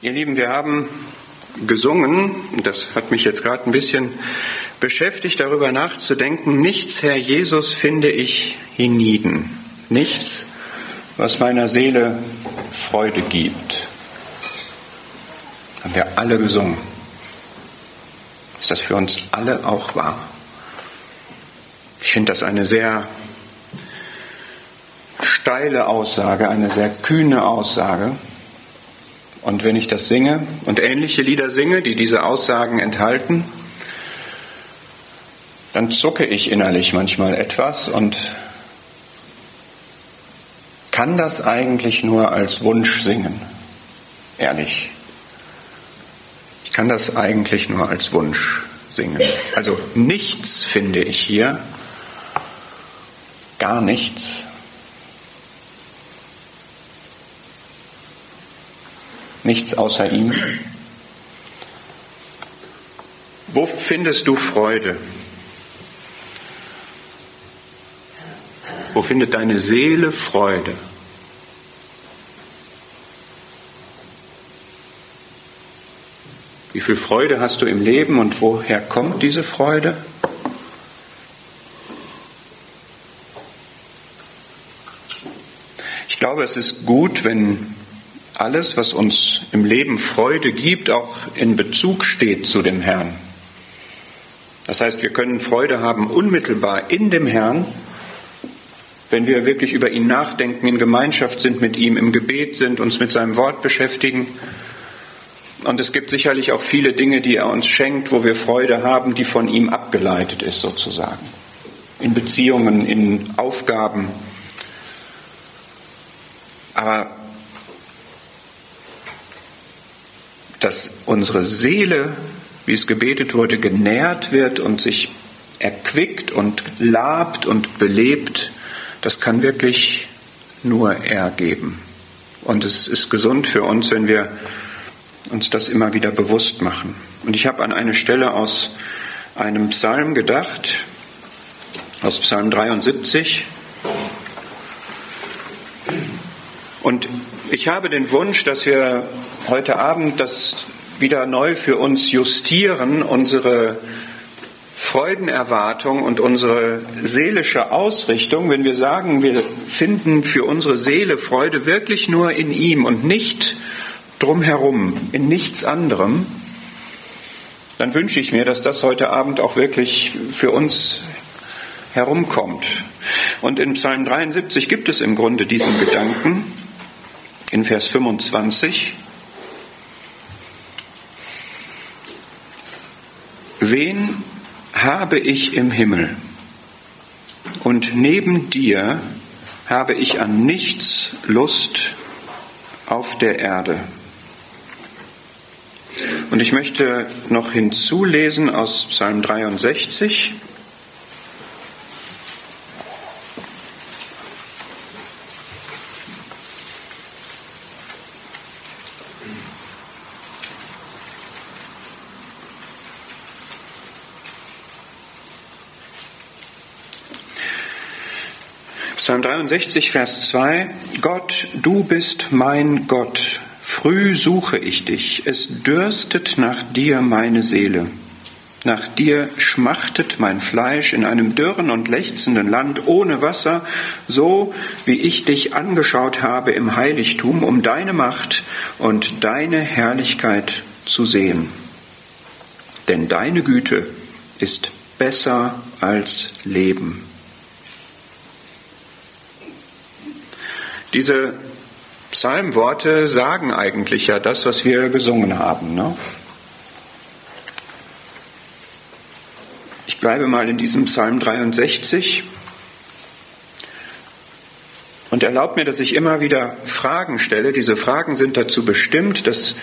Ihr Lieben, wir haben gesungen, das hat mich jetzt gerade ein bisschen beschäftigt, darüber nachzudenken, nichts, Herr Jesus, finde ich hienieden, nichts, was meiner Seele Freude gibt. Haben wir alle gesungen. Ist das für uns alle auch wahr? Ich finde das eine sehr steile Aussage, eine sehr kühne Aussage. Und wenn ich das singe und ähnliche Lieder singe, die diese Aussagen enthalten, dann zucke ich innerlich manchmal etwas und kann das eigentlich nur als Wunsch singen. Ehrlich. Ich kann das eigentlich nur als Wunsch singen. Also nichts finde ich hier, gar nichts. Nichts außer ihm. Wo findest du Freude? Wo findet deine Seele Freude? Wie viel Freude hast du im Leben und woher kommt diese Freude? Ich glaube, es ist gut, wenn alles, was uns im Leben Freude gibt, auch in Bezug steht zu dem Herrn. Das heißt, wir können Freude haben unmittelbar in dem Herrn, wenn wir wirklich über ihn nachdenken, in Gemeinschaft sind mit ihm, im Gebet sind, uns mit seinem Wort beschäftigen. Und es gibt sicherlich auch viele Dinge, die er uns schenkt, wo wir Freude haben, die von ihm abgeleitet ist sozusagen. In Beziehungen, in Aufgaben. Aber dass unsere Seele, wie es gebetet wurde, genährt wird und sich erquickt und labt und belebt, das kann wirklich nur er geben. Und es ist gesund für uns, wenn wir uns das immer wieder bewusst machen. Und ich habe an eine Stelle aus einem Psalm gedacht, aus Psalm 73. Und ich habe den Wunsch, dass wir heute Abend das wieder neu für uns justieren, unsere Freudenerwartung und unsere seelische Ausrichtung, wenn wir sagen, wir finden für unsere Seele Freude wirklich nur in ihm und nicht drumherum, in nichts anderem, dann wünsche ich mir, dass das heute Abend auch wirklich für uns herumkommt. Und in Psalm 73 gibt es im Grunde diesen Gedanken, in Vers 25. Wen habe ich im Himmel? Und neben dir habe ich an nichts Lust auf der Erde. Und ich möchte noch hinzulesen aus Psalm 63. Psalm 63, Vers 2. Gott, du bist mein Gott. Früh suche ich dich. Es dürstet nach dir meine Seele. Nach dir schmachtet mein Fleisch in einem dürren und lechzenden Land ohne Wasser, so wie ich dich angeschaut habe im Heiligtum, um deine Macht und deine Herrlichkeit zu sehen. Denn deine Güte ist besser als Leben. Diese Psalmworte sagen eigentlich ja das, was wir gesungen haben. Ne? Ich bleibe mal in diesem Psalm 63 und erlaubt mir, dass ich immer wieder Fragen stelle. Diese Fragen sind dazu bestimmt, dass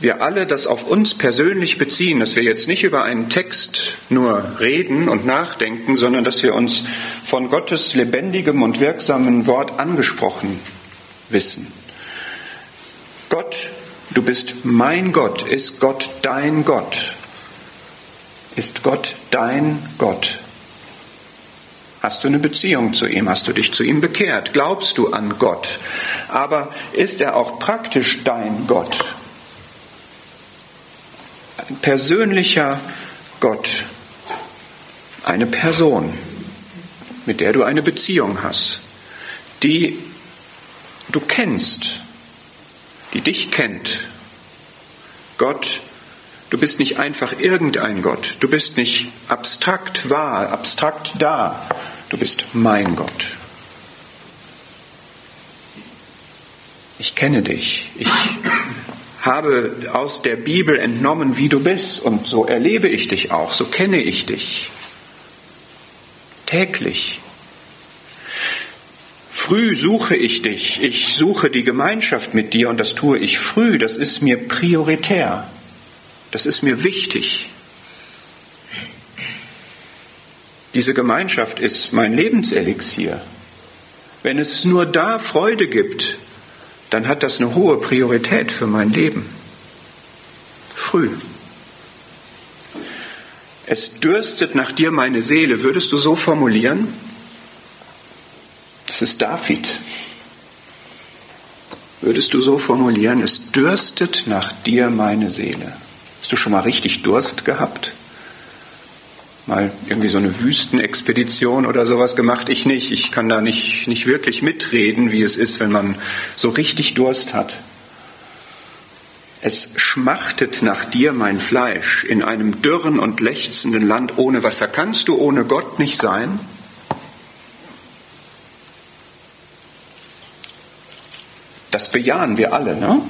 wir alle das auf uns persönlich beziehen, dass wir jetzt nicht über einen Text nur reden und nachdenken, sondern dass wir uns von Gottes lebendigem und wirksamen Wort angesprochen wissen. Gott, du bist mein Gott, ist Gott dein Gott? Ist Gott dein Gott? Hast du eine Beziehung zu ihm? Hast du dich zu ihm bekehrt? Glaubst du an Gott? Aber ist er auch praktisch dein Gott? Ein persönlicher Gott. Eine Person, mit der du eine Beziehung hast, die du kennst, die dich kennt. Gott, du bist nicht einfach irgendein Gott, du bist nicht abstrakt wahr, abstrakt da, du bist mein Gott. Ich kenne dich, ich habe aus der Bibel entnommen, wie du bist, und so erlebe ich dich auch, so kenne ich dich. Täglich. Früh suche ich dich, ich suche die Gemeinschaft mit dir und das tue ich früh, das ist mir prioritär, das ist mir wichtig. Diese Gemeinschaft ist mein Lebenselixier. Wenn es nur da Freude gibt, dann hat das eine hohe Priorität für mein Leben. Früh. Es dürstet nach dir meine Seele, würdest du so formulieren? Das ist David. Würdest du so formulieren, es dürstet nach dir meine Seele? Hast du schon mal richtig Durst gehabt? Mal irgendwie so eine Wüstenexpedition oder sowas gemacht? Ich nicht. Ich kann da nicht, nicht wirklich mitreden, wie es ist, wenn man so richtig Durst hat. Es schmachtet nach dir mein Fleisch in einem dürren und lechzenden Land ohne Wasser. Kannst du ohne Gott nicht sein? Das bejahen wir alle, ne?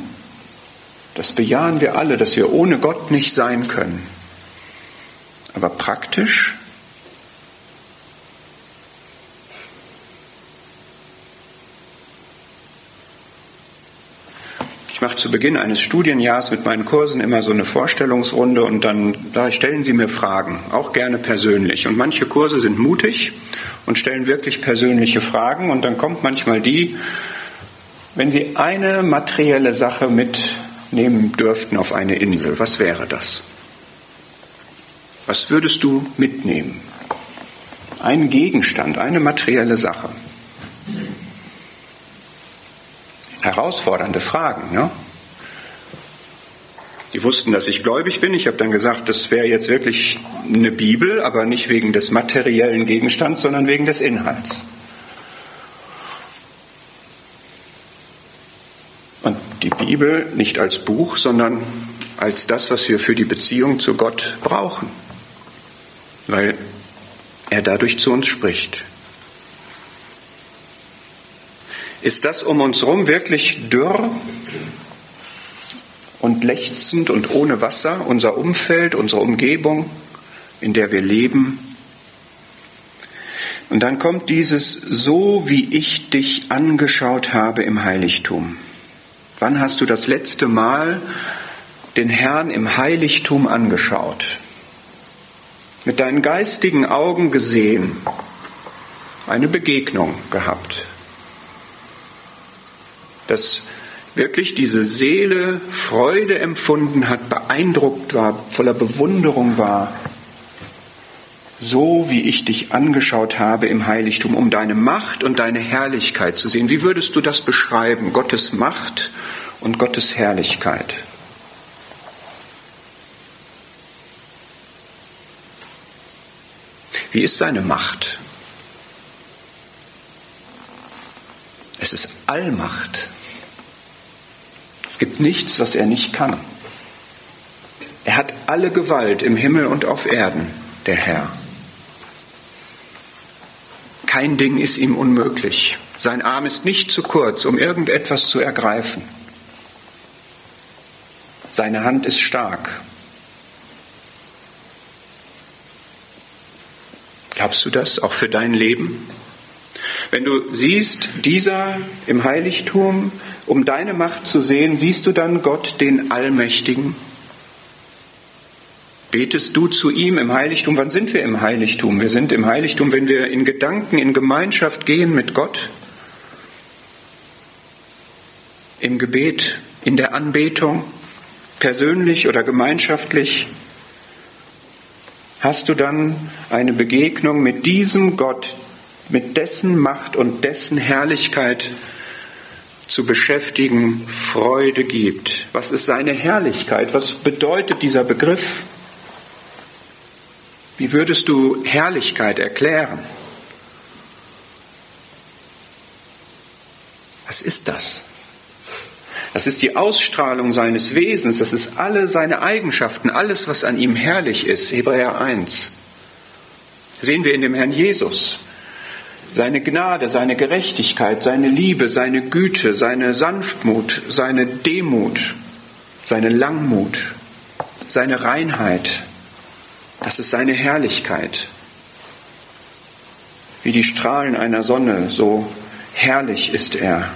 Das bejahen wir alle, dass wir ohne Gott nicht sein können. Aber praktisch Ich mache zu Beginn eines Studienjahres mit meinen Kursen immer so eine Vorstellungsrunde und dann da stellen Sie mir Fragen, auch gerne persönlich. Und manche Kurse sind mutig und stellen wirklich persönliche Fragen und dann kommt manchmal die, wenn Sie eine materielle Sache mitnehmen dürften auf eine Insel, was wäre das? Was würdest du mitnehmen? Ein Gegenstand, eine materielle Sache. Herausfordernde Fragen, ne? Die wussten, dass ich gläubig bin. Ich habe dann gesagt, das wäre jetzt wirklich eine Bibel, aber nicht wegen des materiellen Gegenstands, sondern wegen des Inhalts. die Bibel nicht als Buch, sondern als das, was wir für die Beziehung zu Gott brauchen, weil er dadurch zu uns spricht. Ist das um uns herum wirklich dürr und lechzend und ohne Wasser, unser Umfeld, unsere Umgebung, in der wir leben? Und dann kommt dieses so, wie ich dich angeschaut habe im Heiligtum. Wann hast du das letzte Mal den Herrn im Heiligtum angeschaut? Mit deinen geistigen Augen gesehen, eine Begegnung gehabt, dass wirklich diese Seele Freude empfunden hat, beeindruckt war, voller Bewunderung war, so wie ich dich angeschaut habe im Heiligtum, um deine Macht und deine Herrlichkeit zu sehen. Wie würdest du das beschreiben? Gottes Macht und Gottes Herrlichkeit. Wie ist seine Macht? Es ist Allmacht. Es gibt nichts, was er nicht kann. Er hat alle Gewalt im Himmel und auf Erden, der Herr. Kein Ding ist ihm unmöglich. Sein Arm ist nicht zu kurz, um irgendetwas zu ergreifen. Seine Hand ist stark. Glaubst du das auch für dein Leben? Wenn du siehst, dieser im Heiligtum, um deine Macht zu sehen, siehst du dann Gott, den Allmächtigen? Betest du zu ihm im Heiligtum? Wann sind wir im Heiligtum? Wir sind im Heiligtum, wenn wir in Gedanken, in Gemeinschaft gehen mit Gott. Im Gebet, in der Anbetung, persönlich oder gemeinschaftlich. Hast du dann eine Begegnung mit diesem Gott, mit dessen Macht und dessen Herrlichkeit, zu beschäftigen Freude gibt. Was ist seine Herrlichkeit? Was bedeutet dieser Begriff? Wie würdest du Herrlichkeit erklären? Was ist das? Das ist die Ausstrahlung seines Wesens, das ist alle seine Eigenschaften, alles, was an ihm herrlich ist. Hebräer 1. Sehen wir in dem Herrn Jesus. Seine Gnade, seine Gerechtigkeit, seine Liebe, seine Güte, seine Sanftmut, seine Demut, seine Langmut, seine Reinheit. Das ist seine Herrlichkeit. Wie die Strahlen einer Sonne, so herrlich ist er.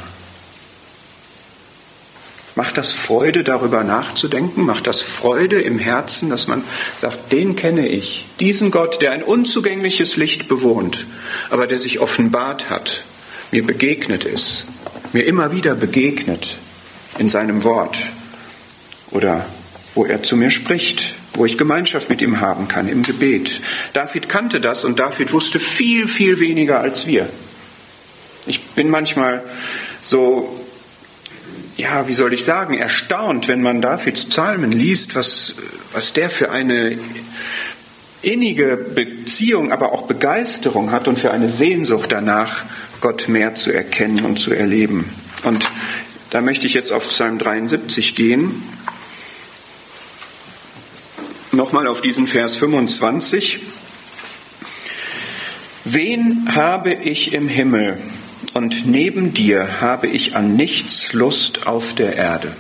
Macht das Freude, darüber nachzudenken? Macht das Freude im Herzen, dass man sagt, den kenne ich, diesen Gott, der ein unzugängliches Licht bewohnt, aber der sich offenbart hat, mir begegnet ist, mir immer wieder begegnet in seinem Wort oder wo er zu mir spricht, wo ich Gemeinschaft mit ihm haben kann im Gebet. David kannte das und David wusste viel, viel weniger als wir. Ich bin manchmal so ja, wie soll ich sagen, erstaunt, wenn man Davids Psalmen liest, was, was der für eine innige Beziehung, aber auch Begeisterung hat und für eine Sehnsucht danach, Gott mehr zu erkennen und zu erleben. Und da möchte ich jetzt auf Psalm 73 gehen. Nochmal auf diesen Vers 25. Wen habe ich im Himmel? Und neben dir habe ich an nichts Lust auf der Erde.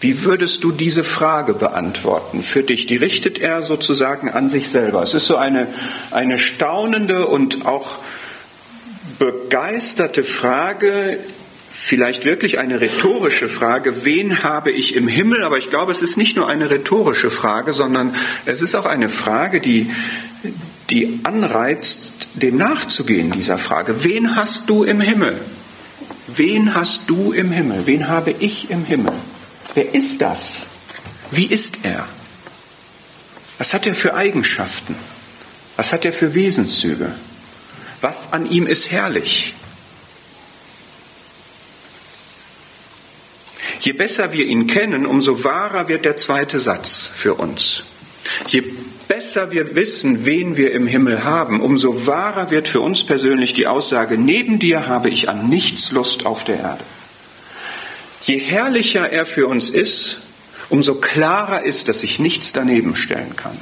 Wie würdest du diese Frage beantworten für dich? Die richtet er sozusagen an sich selber. Es ist so eine, eine staunende und auch begeisterte Frage, vielleicht wirklich eine rhetorische Frage, wen habe ich im Himmel? Aber ich glaube, es ist nicht nur eine rhetorische Frage, sondern es ist auch eine Frage, die, die anreizt, dem nachzugehen, dieser Frage. Wen hast du im Himmel? Wen hast du im Himmel? Wen habe ich im Himmel? Wer ist das? Wie ist er? Was hat er für Eigenschaften? Was hat er für Wesenszüge? Was an ihm ist herrlich? Je besser wir ihn kennen, umso wahrer wird der zweite Satz für uns. Je besser wir wissen, wen wir im Himmel haben, umso wahrer wird für uns persönlich die Aussage, neben dir habe ich an nichts Lust auf der Erde. Je herrlicher er für uns ist, umso klarer ist, dass sich nichts daneben stellen kann.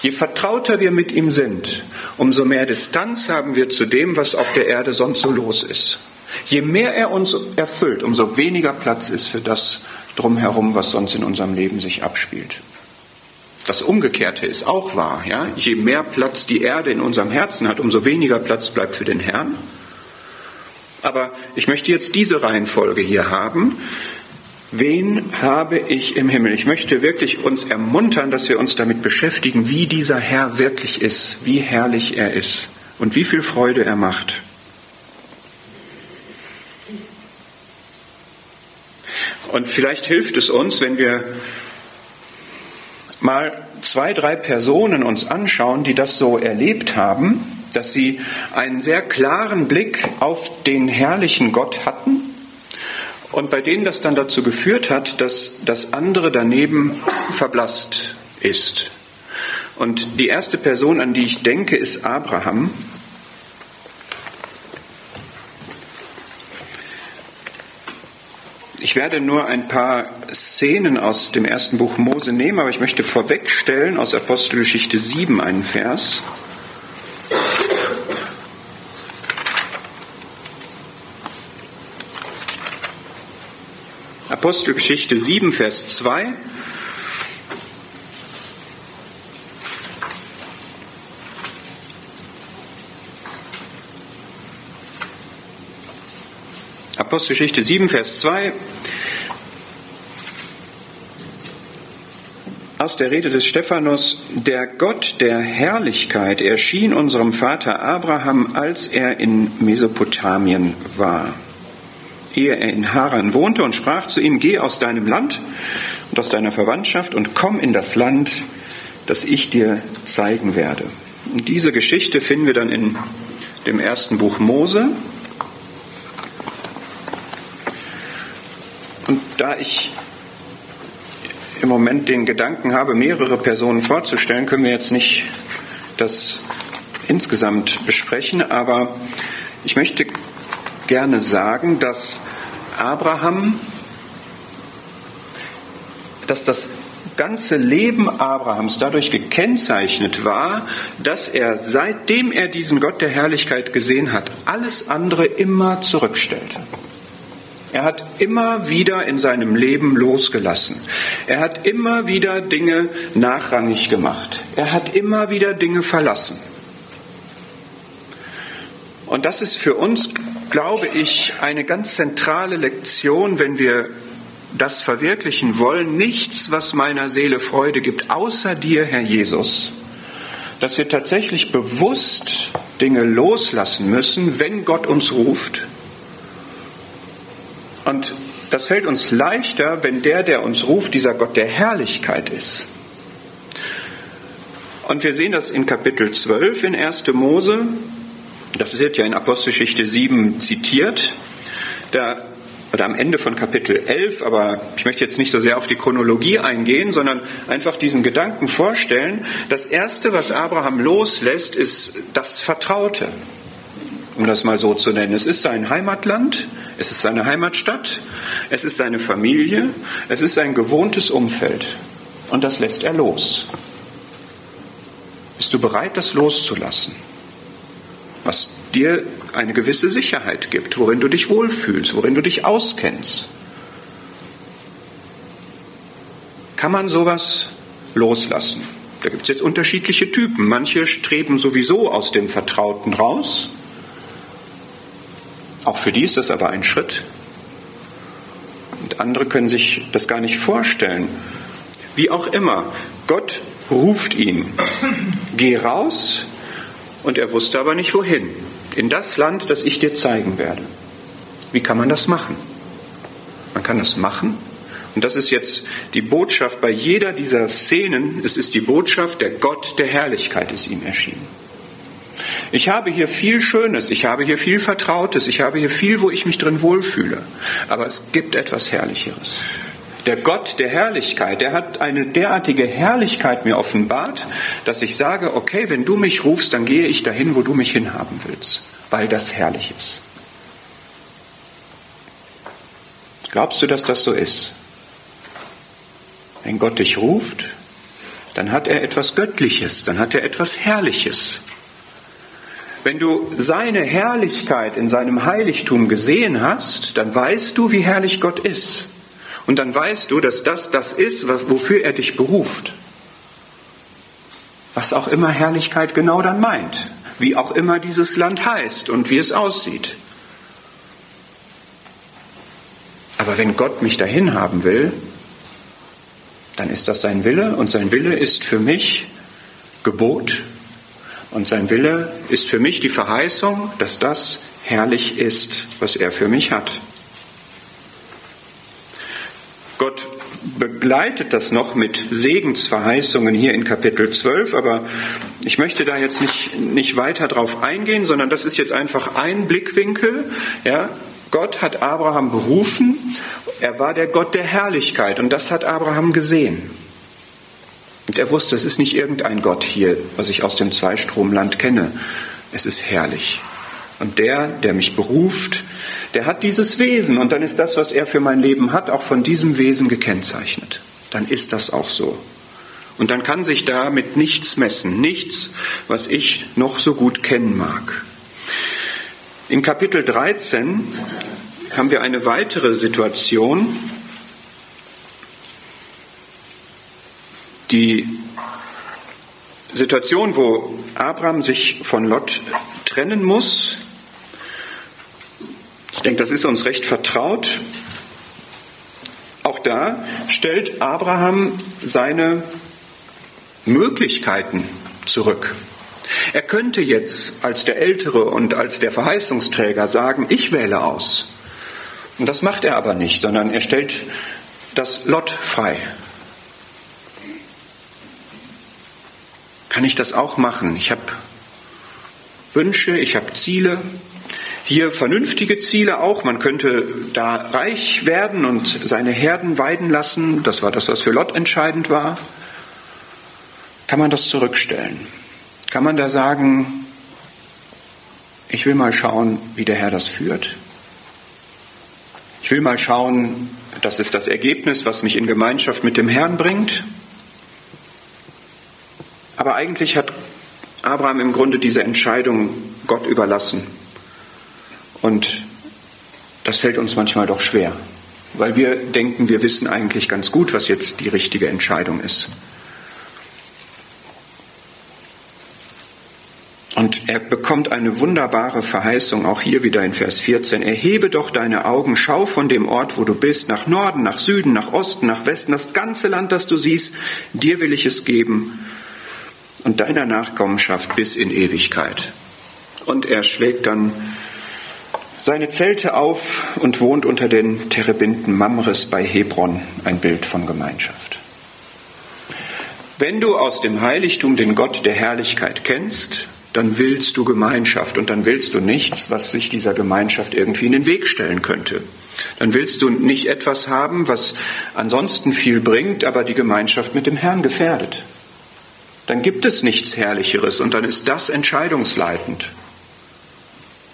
Je vertrauter wir mit ihm sind, umso mehr Distanz haben wir zu dem, was auf der Erde sonst so los ist. Je mehr er uns erfüllt, umso weniger Platz ist für das drumherum, was sonst in unserem Leben sich abspielt. Das Umgekehrte ist auch wahr. Ja? Je mehr Platz die Erde in unserem Herzen hat, umso weniger Platz bleibt für den Herrn. Aber ich möchte jetzt diese Reihenfolge hier haben. Wen habe ich im Himmel? Ich möchte wirklich uns ermuntern, dass wir uns damit beschäftigen, wie dieser Herr wirklich ist, wie herrlich er ist und wie viel Freude er macht. Und vielleicht hilft es uns, wenn wir mal zwei, drei Personen uns anschauen, die das so erlebt haben, dass sie einen sehr klaren Blick auf den herrlichen Gott hatten und bei denen das dann dazu geführt hat, dass das andere daneben verblasst ist. Und die erste Person, an die ich denke, ist Abraham. Ich werde nur ein paar Szenen aus dem ersten Buch Mose nehmen, aber ich möchte vorwegstellen aus Apostelgeschichte 7 einen Vers. Apostelgeschichte 7, Vers 2. Apostelgeschichte 7, Vers 2. Aus der Rede des Stephanus, der Gott der Herrlichkeit erschien unserem Vater Abraham, als er in Mesopotamien war, ehe er in Haran wohnte und sprach zu ihm, geh aus deinem Land und aus deiner Verwandtschaft und komm in das Land, das ich dir zeigen werde. Und diese Geschichte finden wir dann in dem ersten Buch Mose. Und da ich im Moment den Gedanken habe, mehrere Personen vorzustellen, können wir jetzt nicht das insgesamt besprechen, aber ich möchte gerne sagen, dass Abraham, dass das ganze Leben Abrahams dadurch gekennzeichnet war, dass er, seitdem er diesen Gott der Herrlichkeit gesehen hat, alles andere immer zurückstellte. Er hat immer wieder in seinem Leben losgelassen. Er hat immer wieder Dinge nachrangig gemacht. Er hat immer wieder Dinge verlassen. Und das ist für uns, glaube ich, eine ganz zentrale Lektion, wenn wir das verwirklichen wollen, nichts, was meiner Seele Freude gibt, außer dir, Herr Jesus, dass wir tatsächlich bewusst Dinge loslassen müssen, wenn Gott uns ruft. Und das fällt uns leichter, wenn der, der uns ruft, dieser Gott der Herrlichkeit ist. Und wir sehen das in Kapitel 12 in 1. Mose. Das wird ja in Apostelgeschichte 7 zitiert. Da oder am Ende von Kapitel 11, aber ich möchte jetzt nicht so sehr auf die Chronologie eingehen, sondern einfach diesen Gedanken vorstellen. Das Erste, was Abraham loslässt, ist das Vertraute, um das mal so zu nennen. Es ist sein Heimatland, es ist seine Heimatstadt, es ist seine Familie, es ist sein gewohntes Umfeld. Und das lässt er los. Bist du bereit, das loszulassen? Was dir eine gewisse Sicherheit gibt, worin du dich wohlfühlst, worin du dich auskennst. Kann man sowas loslassen? Da gibt es jetzt unterschiedliche Typen. Manche streben sowieso aus dem Vertrauten raus. Auch für die ist das aber ein Schritt. Und andere können sich das gar nicht vorstellen. Wie auch immer, Gott ruft ihn. Geh raus. Und er wusste aber nicht wohin in das Land, das ich dir zeigen werde. Wie kann man das machen? Man kann das machen. Und das ist jetzt die Botschaft bei jeder dieser Szenen. Es ist die Botschaft, der Gott der Herrlichkeit ist ihm erschienen. Ich habe hier viel Schönes, ich habe hier viel Vertrautes, ich habe hier viel, wo ich mich drin wohlfühle. Aber es gibt etwas Herrlicheres. Der Gott der Herrlichkeit, der hat eine derartige Herrlichkeit mir offenbart, dass ich sage, okay, wenn du mich rufst, dann gehe ich dahin, wo du mich hinhaben willst, weil das herrlich ist. Glaubst du, dass das so ist? Wenn Gott dich ruft, dann hat er etwas Göttliches, dann hat er etwas Herrliches. Wenn du seine Herrlichkeit in seinem Heiligtum gesehen hast, dann weißt du, wie herrlich Gott ist. Und dann weißt du, dass das das ist, wofür er dich beruft. Was auch immer Herrlichkeit genau dann meint. Wie auch immer dieses Land heißt und wie es aussieht. Aber wenn Gott mich dahin haben will, dann ist das sein Wille und sein Wille ist für mich Gebot und sein Wille ist für mich die Verheißung, dass das herrlich ist, was er für mich hat. Gott begleitet das noch mit Segensverheißungen hier in Kapitel 12, aber ich möchte da jetzt nicht, nicht weiter drauf eingehen, sondern das ist jetzt einfach ein Blickwinkel. Ja, Gott hat Abraham berufen, er war der Gott der Herrlichkeit und das hat Abraham gesehen. Und er wusste, es ist nicht irgendein Gott hier, was ich aus dem Zweistromland kenne. Es ist herrlich. Und der, der mich beruft, der hat dieses Wesen und dann ist das, was er für mein Leben hat, auch von diesem Wesen gekennzeichnet. Dann ist das auch so. Und dann kann sich damit nichts messen, nichts, was ich noch so gut kennen mag. In Kapitel 13 haben wir eine weitere Situation, die Situation, wo Abraham sich von Lot trennen muss, ich denke, das ist uns recht vertraut. Auch da stellt Abraham seine Möglichkeiten zurück. Er könnte jetzt als der Ältere und als der Verheißungsträger sagen, ich wähle aus. Und das macht er aber nicht, sondern er stellt das Lot frei. Kann ich das auch machen? Ich habe Wünsche, ich habe Ziele. Hier vernünftige Ziele auch. Man könnte da reich werden und seine Herden weiden lassen. Das war das, was für Lot entscheidend war. Kann man das zurückstellen? Kann man da sagen, ich will mal schauen, wie der Herr das führt? Ich will mal schauen, das ist das Ergebnis, was mich in Gemeinschaft mit dem Herrn bringt. Aber eigentlich hat Abraham im Grunde diese Entscheidung Gott überlassen. Und das fällt uns manchmal doch schwer, weil wir denken, wir wissen eigentlich ganz gut, was jetzt die richtige Entscheidung ist. Und er bekommt eine wunderbare Verheißung, auch hier wieder in Vers 14. Erhebe doch deine Augen, schau von dem Ort, wo du bist, nach Norden, nach Süden, nach Osten, nach Westen, das ganze Land, das du siehst, dir will ich es geben und deiner Nachkommenschaft bis in Ewigkeit. Und er schlägt dann seine Zelte auf und wohnt unter den Terebinten Mamres bei Hebron, ein Bild von Gemeinschaft. Wenn du aus dem Heiligtum den Gott der Herrlichkeit kennst, dann willst du Gemeinschaft und dann willst du nichts, was sich dieser Gemeinschaft irgendwie in den Weg stellen könnte. Dann willst du nicht etwas haben, was ansonsten viel bringt, aber die Gemeinschaft mit dem Herrn gefährdet dann gibt es nichts Herrlicheres und dann ist das entscheidungsleitend.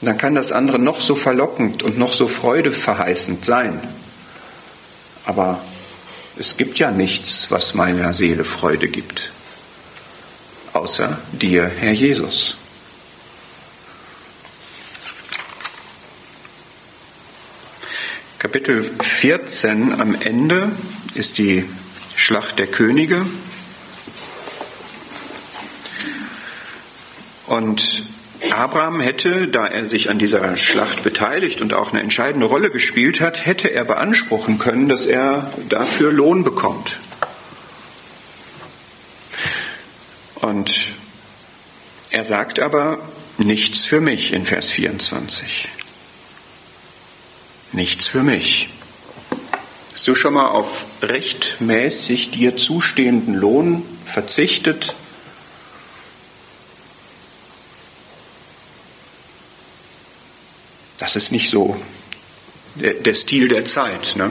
Dann kann das andere noch so verlockend und noch so freudeverheißend sein. Aber es gibt ja nichts, was meiner Seele Freude gibt, außer dir, Herr Jesus. Kapitel 14 am Ende ist die Schlacht der Könige. Und Abraham hätte, da er sich an dieser Schlacht beteiligt und auch eine entscheidende Rolle gespielt hat, hätte er beanspruchen können, dass er dafür Lohn bekommt. Und er sagt aber nichts für mich in Vers 24. Nichts für mich. Hast du schon mal auf rechtmäßig dir zustehenden Lohn verzichtet? Das ist nicht so der, der Stil der Zeit. Ne?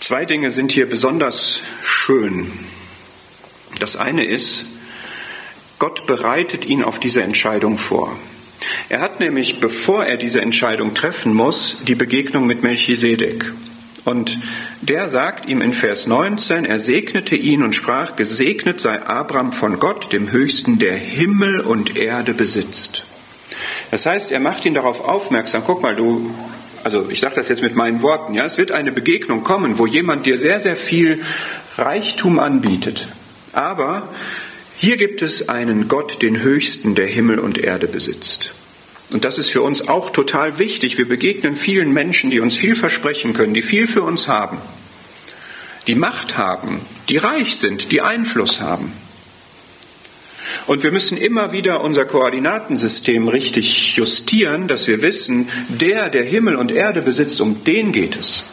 Zwei Dinge sind hier besonders schön. Das eine ist, Gott bereitet ihn auf diese Entscheidung vor. Er hat nämlich, bevor er diese Entscheidung treffen muss, die Begegnung mit Melchisedek. Und der sagt ihm in Vers 19, er segnete ihn und sprach, gesegnet sei Abraham von Gott, dem Höchsten, der Himmel und Erde besitzt. Das heißt, er macht ihn darauf aufmerksam, guck mal, du, also ich sage das jetzt mit meinen Worten, ja, es wird eine Begegnung kommen, wo jemand dir sehr, sehr viel Reichtum anbietet. Aber hier gibt es einen Gott, den Höchsten, der Himmel und Erde besitzt. Und das ist für uns auch total wichtig. Wir begegnen vielen Menschen, die uns viel versprechen können, die viel für uns haben, die Macht haben, die reich sind, die Einfluss haben. Und wir müssen immer wieder unser Koordinatensystem richtig justieren, dass wir wissen, der, der Himmel und Erde besitzt, um den geht es.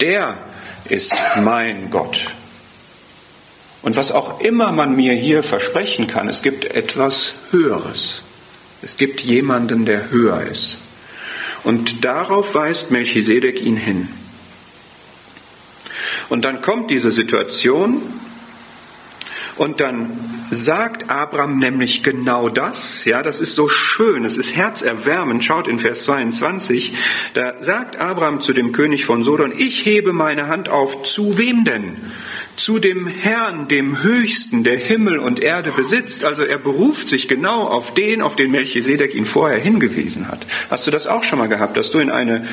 Der ist mein Gott. Und was auch immer man mir hier versprechen kann, es gibt etwas Höheres. Es gibt jemanden, der höher ist. Und darauf weist Melchisedek ihn hin. Und dann kommt diese Situation und dann sagt Abraham nämlich genau das. Ja, das ist so schön, es ist herzerwärmend. Schaut in Vers 22, da sagt Abraham zu dem König von Sodom, ich hebe meine Hand auf, zu wem denn? zu dem Herrn, dem Höchsten, der Himmel und Erde besitzt. Also er beruft sich genau auf den, auf den Melchisedek ihn vorher hingewiesen hat. Hast du das auch schon mal gehabt, dass du in eine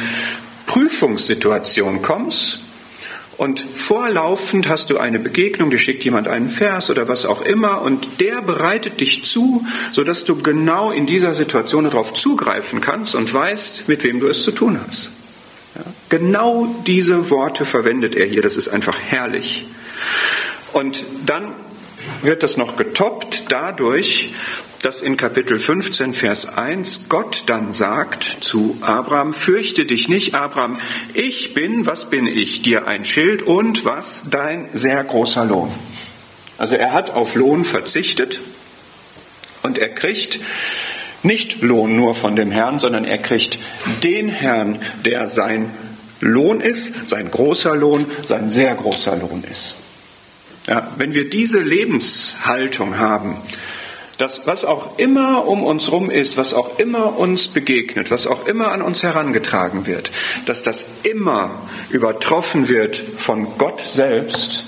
Prüfungssituation kommst und vorlaufend hast du eine Begegnung, dir schickt jemand einen Vers oder was auch immer und der bereitet dich zu, sodass du genau in dieser Situation darauf zugreifen kannst und weißt, mit wem du es zu tun hast. Ja, genau diese Worte verwendet er hier, das ist einfach herrlich. Und dann wird das noch getoppt dadurch, dass in Kapitel 15, Vers 1 Gott dann sagt zu Abraham, fürchte dich nicht, Abraham, ich bin, was bin ich, dir ein Schild und was, dein sehr großer Lohn. Also er hat auf Lohn verzichtet und er kriegt nicht Lohn nur von dem Herrn, sondern er kriegt den Herrn, der sein Lohn ist, sein großer Lohn, sein sehr großer Lohn ist. Ja, wenn wir diese Lebenshaltung haben, dass was auch immer um uns rum ist, was auch immer uns begegnet, was auch immer an uns herangetragen wird, dass das immer übertroffen wird von Gott selbst,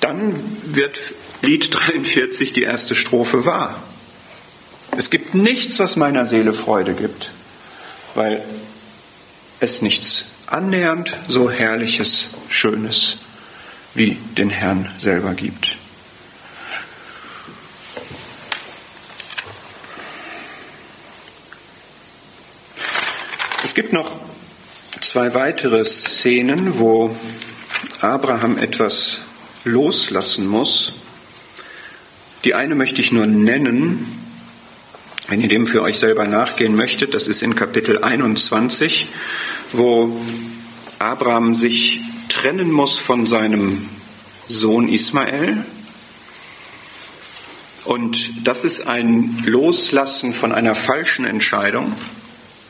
dann wird Lied 43 die erste Strophe wahr. Es gibt nichts, was meiner Seele Freude gibt, weil es nichts annähernd so herrliches, schönes wie den Herrn selber gibt. Gibt noch zwei weitere Szenen, wo Abraham etwas loslassen muss. Die eine möchte ich nur nennen, wenn ihr dem für euch selber nachgehen möchtet. Das ist in Kapitel 21, wo Abraham sich trennen muss von seinem Sohn Ismael. Und das ist ein Loslassen von einer falschen Entscheidung.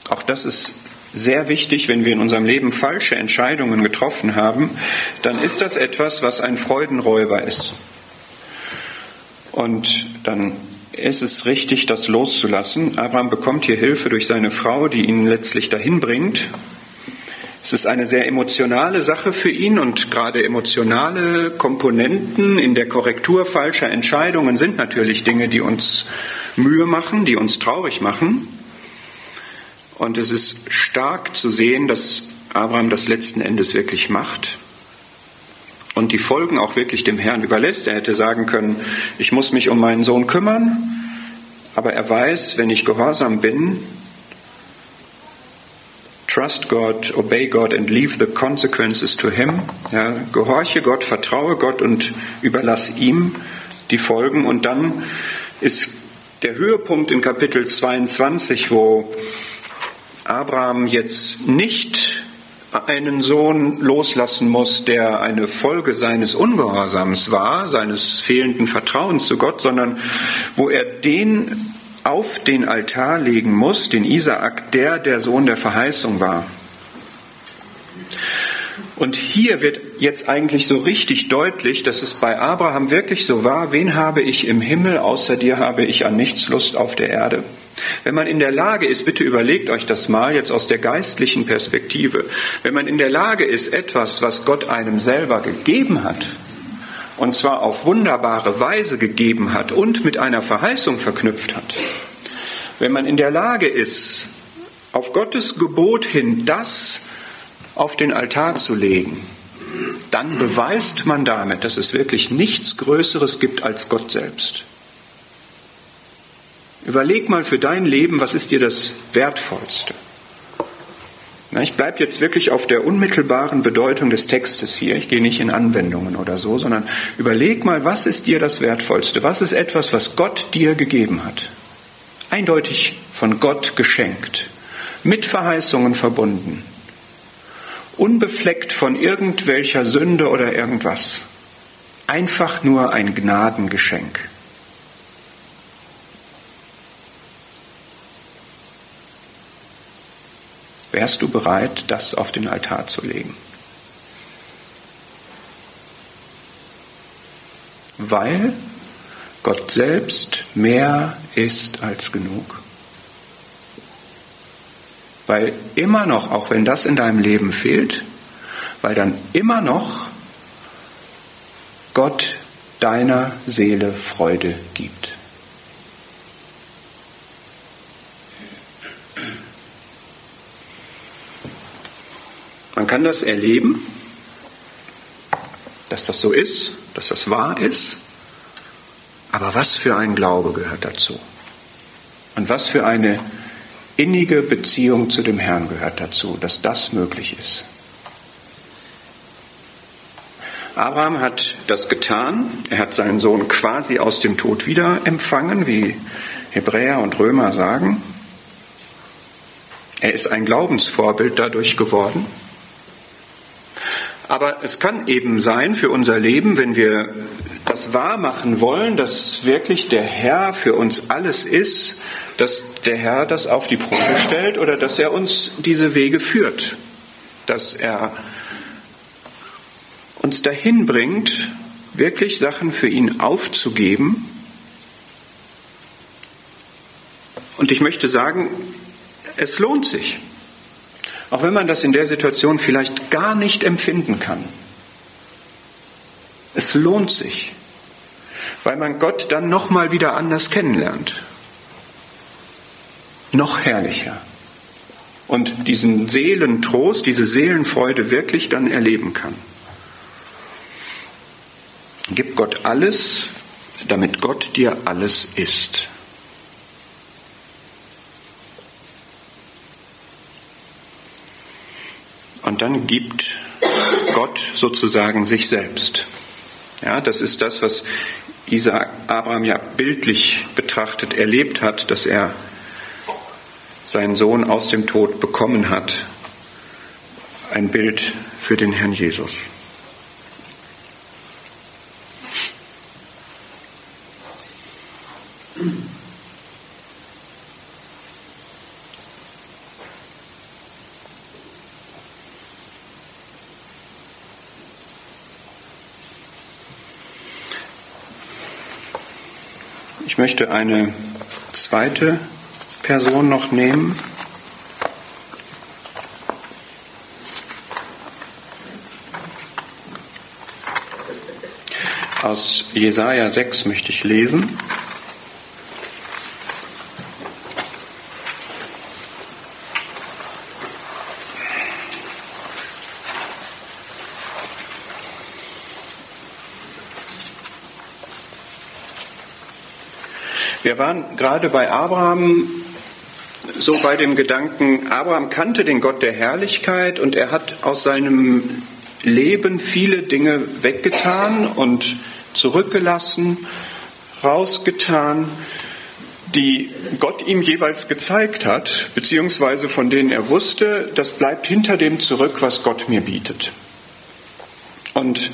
Auch das ist sehr wichtig, wenn wir in unserem Leben falsche Entscheidungen getroffen haben, dann ist das etwas, was ein Freudenräuber ist. Und dann ist es richtig, das loszulassen. Abraham bekommt hier Hilfe durch seine Frau, die ihn letztlich dahin bringt. Es ist eine sehr emotionale Sache für ihn und gerade emotionale Komponenten in der Korrektur falscher Entscheidungen sind natürlich Dinge, die uns Mühe machen, die uns traurig machen. Und es ist stark zu sehen, dass Abraham das letzten Endes wirklich macht und die Folgen auch wirklich dem Herrn überlässt. Er hätte sagen können, ich muss mich um meinen Sohn kümmern, aber er weiß, wenn ich gehorsam bin, trust God, obey God and leave the consequences to him. Ja, gehorche Gott, vertraue Gott und überlass ihm die Folgen. Und dann ist der Höhepunkt in Kapitel 22, wo Abraham jetzt nicht einen Sohn loslassen muss, der eine Folge seines Ungehorsams war, seines fehlenden Vertrauens zu Gott, sondern wo er den auf den Altar legen muss, den Isaak, der der Sohn der Verheißung war. Und hier wird jetzt eigentlich so richtig deutlich, dass es bei Abraham wirklich so war, wen habe ich im Himmel, außer dir habe ich an nichts Lust auf der Erde. Wenn man in der Lage ist, bitte überlegt euch das mal jetzt aus der geistlichen Perspektive, wenn man in der Lage ist, etwas, was Gott einem selber gegeben hat, und zwar auf wunderbare Weise gegeben hat und mit einer Verheißung verknüpft hat, wenn man in der Lage ist, auf Gottes Gebot hin das auf den Altar zu legen, dann beweist man damit, dass es wirklich nichts Größeres gibt als Gott selbst. Überleg mal für dein Leben, was ist dir das Wertvollste? Na, ich bleibe jetzt wirklich auf der unmittelbaren Bedeutung des Textes hier. Ich gehe nicht in Anwendungen oder so, sondern überleg mal, was ist dir das Wertvollste? Was ist etwas, was Gott dir gegeben hat? Eindeutig von Gott geschenkt, mit Verheißungen verbunden, unbefleckt von irgendwelcher Sünde oder irgendwas. Einfach nur ein Gnadengeschenk. Wärst du bereit, das auf den Altar zu legen? Weil Gott selbst mehr ist als genug. Weil immer noch, auch wenn das in deinem Leben fehlt, weil dann immer noch Gott deiner Seele Freude gibt. Man kann das erleben, dass das so ist, dass das wahr ist. Aber was für ein Glaube gehört dazu? Und was für eine innige Beziehung zu dem Herrn gehört dazu, dass das möglich ist. Abraham hat das getan. Er hat seinen Sohn quasi aus dem Tod wieder empfangen, wie Hebräer und Römer sagen. Er ist ein Glaubensvorbild dadurch geworden. Aber es kann eben sein für unser Leben, wenn wir das wahrmachen wollen, dass wirklich der Herr für uns alles ist, dass der Herr das auf die Probe stellt oder dass er uns diese Wege führt, dass er uns dahin bringt, wirklich Sachen für ihn aufzugeben. Und ich möchte sagen, es lohnt sich. Auch wenn man das in der Situation vielleicht gar nicht empfinden kann. Es lohnt sich, weil man Gott dann nochmal wieder anders kennenlernt. Noch herrlicher. Und diesen Seelentrost, diese Seelenfreude wirklich dann erleben kann. Gib Gott alles, damit Gott dir alles ist. Und dann gibt Gott sozusagen sich selbst. Ja, das ist das, was Isaac, Abraham ja bildlich betrachtet erlebt hat, dass er seinen Sohn aus dem Tod bekommen hat. Ein Bild für den Herrn Jesus. Ich möchte eine zweite Person noch nehmen. Aus Jesaja 6 möchte ich lesen. Wir waren gerade bei Abraham so bei dem Gedanken, Abraham kannte den Gott der Herrlichkeit und er hat aus seinem Leben viele Dinge weggetan und zurückgelassen, rausgetan, die Gott ihm jeweils gezeigt hat, beziehungsweise von denen er wusste, das bleibt hinter dem zurück, was Gott mir bietet. Und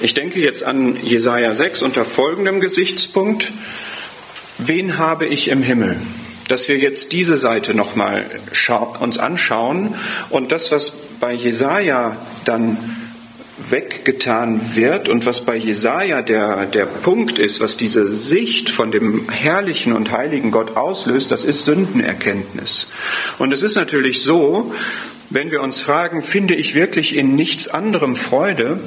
ich denke jetzt an Jesaja 6 unter folgendem Gesichtspunkt. Wen habe ich im Himmel? Dass wir jetzt diese Seite nochmal uns anschauen und das, was bei Jesaja dann weggetan wird und was bei Jesaja der, der Punkt ist, was diese Sicht von dem herrlichen und heiligen Gott auslöst, das ist Sündenerkenntnis. Und es ist natürlich so, wenn wir uns fragen, finde ich wirklich in nichts anderem Freude,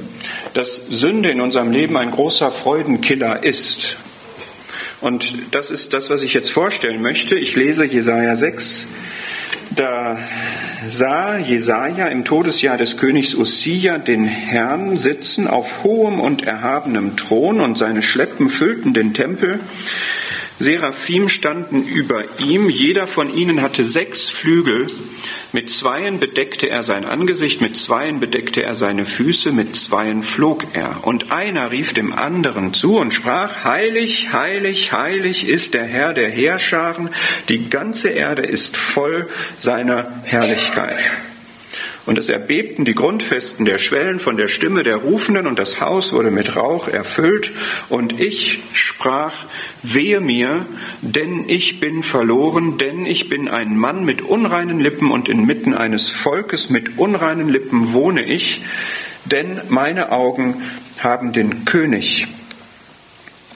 dass Sünde in unserem Leben ein großer Freudenkiller ist. Und das ist das, was ich jetzt vorstellen möchte. Ich lese Jesaja 6. Da sah Jesaja im Todesjahr des Königs Ussia den Herrn sitzen auf hohem und erhabenem Thron und seine Schleppen füllten den Tempel. Seraphim standen über ihm, jeder von ihnen hatte sechs Flügel, mit zweien bedeckte er sein Angesicht, mit zweien bedeckte er seine Füße, mit zweien flog er. Und einer rief dem anderen zu und sprach, Heilig, heilig, heilig ist der Herr der Heerscharen, die ganze Erde ist voll seiner Herrlichkeit. Und es erbebten die Grundfesten der Schwellen von der Stimme der Rufenden, und das Haus wurde mit Rauch erfüllt. Und ich sprach, wehe mir, denn ich bin verloren, denn ich bin ein Mann mit unreinen Lippen, und inmitten eines Volkes mit unreinen Lippen wohne ich, denn meine Augen haben den König,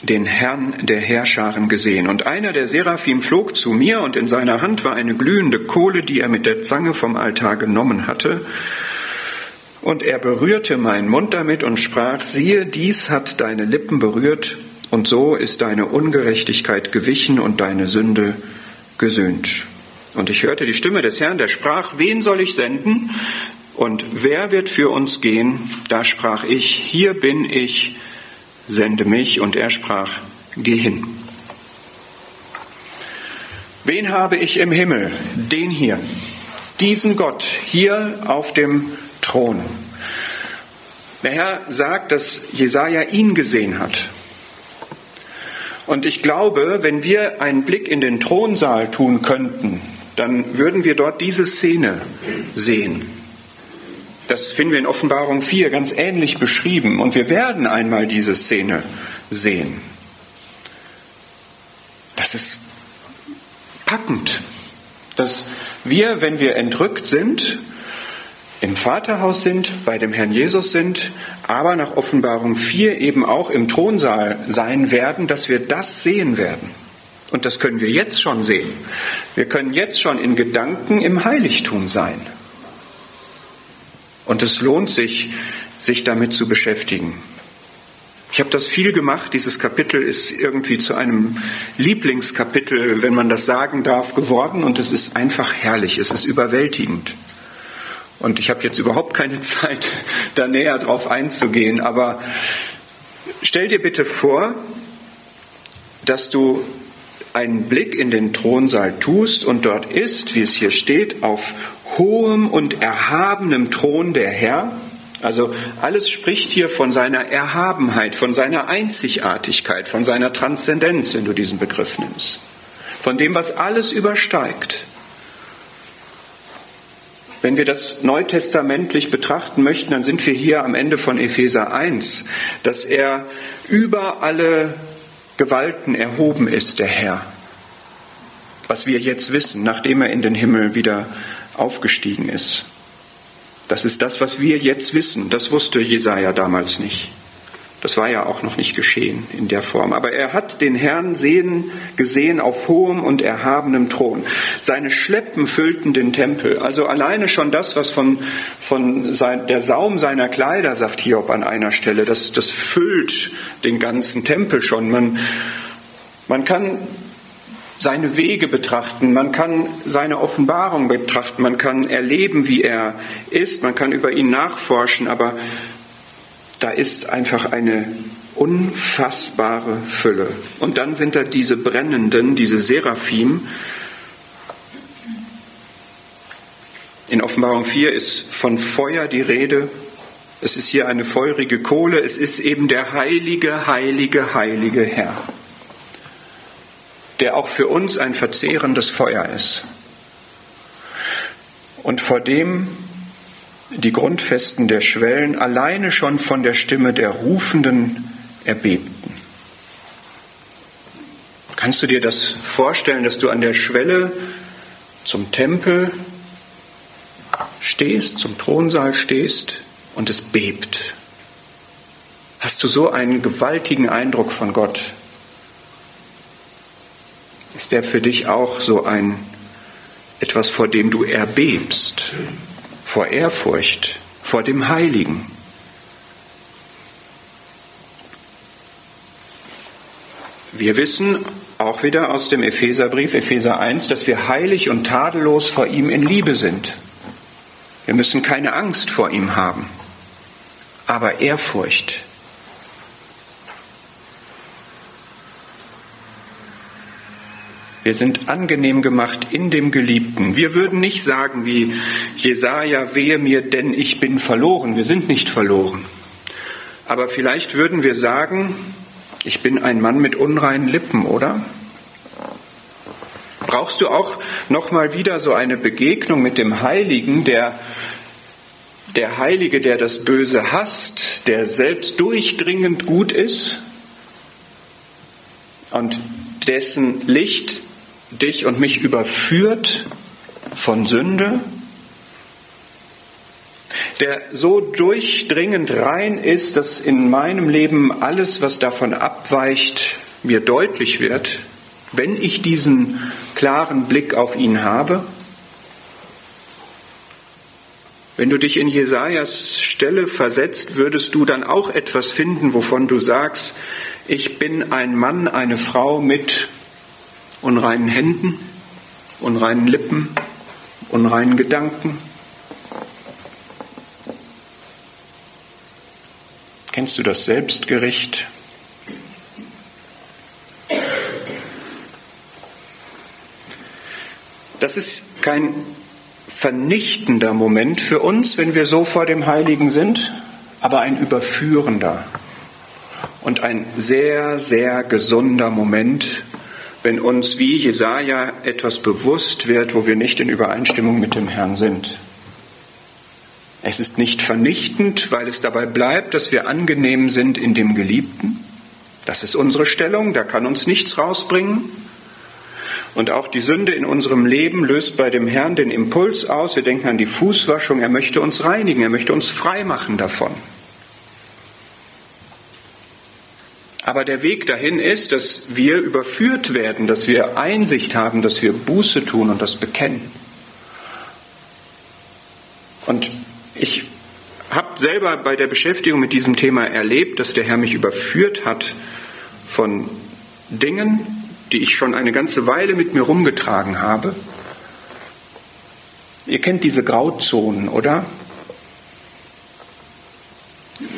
den Herrn der Herrscharen gesehen. Und einer der Seraphim flog zu mir, und in seiner Hand war eine glühende Kohle, die er mit der Zange vom Altar genommen hatte. Und er berührte meinen Mund damit und sprach, siehe, dies hat deine Lippen berührt, und so ist deine Ungerechtigkeit gewichen und deine Sünde gesöhnt. Und ich hörte die Stimme des Herrn, der sprach, wen soll ich senden? Und wer wird für uns gehen? Da sprach ich, hier bin ich, sende mich. Und er sprach, geh hin. Wen habe ich im Himmel? Den hier. Diesen Gott hier auf dem Thron. Der Herr sagt, dass Jesaja ihn gesehen hat. Und ich glaube, wenn wir einen Blick in den Thronsaal tun könnten, dann würden wir dort diese Szene sehen. Das finden wir in Offenbarung 4 ganz ähnlich beschrieben. Und wir werden einmal diese Szene sehen. Das ist packend, dass wir, wenn wir entrückt sind, im Vaterhaus sind, bei dem Herrn Jesus sind, aber nach Offenbarung 4 eben auch im Thronsaal sein werden, dass wir das sehen werden. Und das können wir jetzt schon sehen. Wir können jetzt schon in Gedanken im Heiligtum sein. Und es lohnt sich, sich damit zu beschäftigen. Ich habe das viel gemacht. Dieses Kapitel ist irgendwie zu einem Lieblingskapitel, wenn man das sagen darf, geworden. Und es ist einfach herrlich. Es ist überwältigend. Und ich habe jetzt überhaupt keine Zeit, da näher drauf einzugehen. Aber stell dir bitte vor, dass du einen Blick in den Thronsaal tust und dort ist, wie es hier steht, auf hohem und erhabenem Thron der Herr. Also alles spricht hier von seiner Erhabenheit, von seiner Einzigartigkeit, von seiner Transzendenz, wenn du diesen Begriff nimmst. Von dem, was alles übersteigt. Wenn wir das neutestamentlich betrachten möchten, dann sind wir hier am Ende von Epheser 1, dass er über alle Gewalten erhoben ist, der Herr. Was wir jetzt wissen, nachdem er in den Himmel wieder aufgestiegen ist. Das ist das, was wir jetzt wissen. Das wusste Jesaja damals nicht. Das war ja auch noch nicht geschehen in der Form. Aber er hat den Herrn sehen, gesehen auf hohem und erhabenem Thron. Seine Schleppen füllten den Tempel. Also alleine schon das, was von, von sein, der Saum seiner Kleider, sagt Hiob an einer Stelle, das, das füllt den ganzen Tempel schon. Man, man kann seine Wege betrachten, man kann seine Offenbarung betrachten, man kann erleben, wie er ist, man kann über ihn nachforschen, aber da ist einfach eine unfassbare Fülle. Und dann sind da diese brennenden, diese Seraphim. In Offenbarung 4 ist von Feuer die Rede. Es ist hier eine feurige Kohle. Es ist eben der heilige, heilige, heilige Herr, der auch für uns ein verzehrendes Feuer ist. Und vor dem die Grundfesten der Schwellen alleine schon von der Stimme der Rufenden erbebten. Kannst du dir das vorstellen, dass du an der Schwelle zum Tempel stehst, zum Thronsaal stehst und es bebt? Hast du so einen gewaltigen Eindruck von Gott? Ist der für dich auch so ein etwas, vor dem du erbebst? Vor Ehrfurcht vor dem Heiligen. Wir wissen auch wieder aus dem Epheserbrief, Epheser 1, dass wir heilig und tadellos vor ihm in Liebe sind. Wir müssen keine Angst vor ihm haben, aber Ehrfurcht. Wir sind angenehm gemacht in dem Geliebten. Wir würden nicht sagen wie Jesaja, wehe mir, denn ich bin verloren. Wir sind nicht verloren. Aber vielleicht würden wir sagen, ich bin ein Mann mit unreinen Lippen, oder? Brauchst du auch noch mal wieder so eine Begegnung mit dem Heiligen, der der Heilige, der das Böse hasst, der selbst durchdringend gut ist und dessen Licht dich und mich überführt von Sünde, der so durchdringend rein ist, dass in meinem Leben alles, was davon abweicht, mir deutlich wird, wenn ich diesen klaren Blick auf ihn habe? Wenn du dich in Jesajas Stelle versetzt, würdest du dann auch etwas finden, wovon du sagst, ich bin ein Mann, eine Frau mit unreinen Händen, unreinen Lippen, unreinen Gedanken. Kennst du das Selbstgericht? Das ist kein vernichtender Moment für uns, wenn wir so vor dem Heiligen sind, aber ein überführender. und ein sehr, sehr gesunder Moment, wenn uns wie Jesaja etwas bewusst wird, wo wir nicht in Übereinstimmung mit dem Herrn sind. Es ist nicht vernichtend, weil es dabei bleibt, dass wir angenehm sind in dem Geliebten. Das ist unsere Stellung, da kann uns nichts rausbringen. Und auch die Sünde in unserem Leben löst bei dem Herrn den Impuls aus. Wir denken an die Fußwaschung. Er möchte uns reinigen, er möchte uns frei machen davon. Aber der Weg dahin ist, dass wir überführt werden, dass wir Einsicht haben, dass wir Buße tun und das bekennen. Und ich habe selber bei der Beschäftigung mit diesem Thema erlebt, dass der Herr mich überführt hat von Dingen, die ich schon eine ganze Weile mit mir rumgetragen habe. Ihr kennt diese Grauzonen, oder?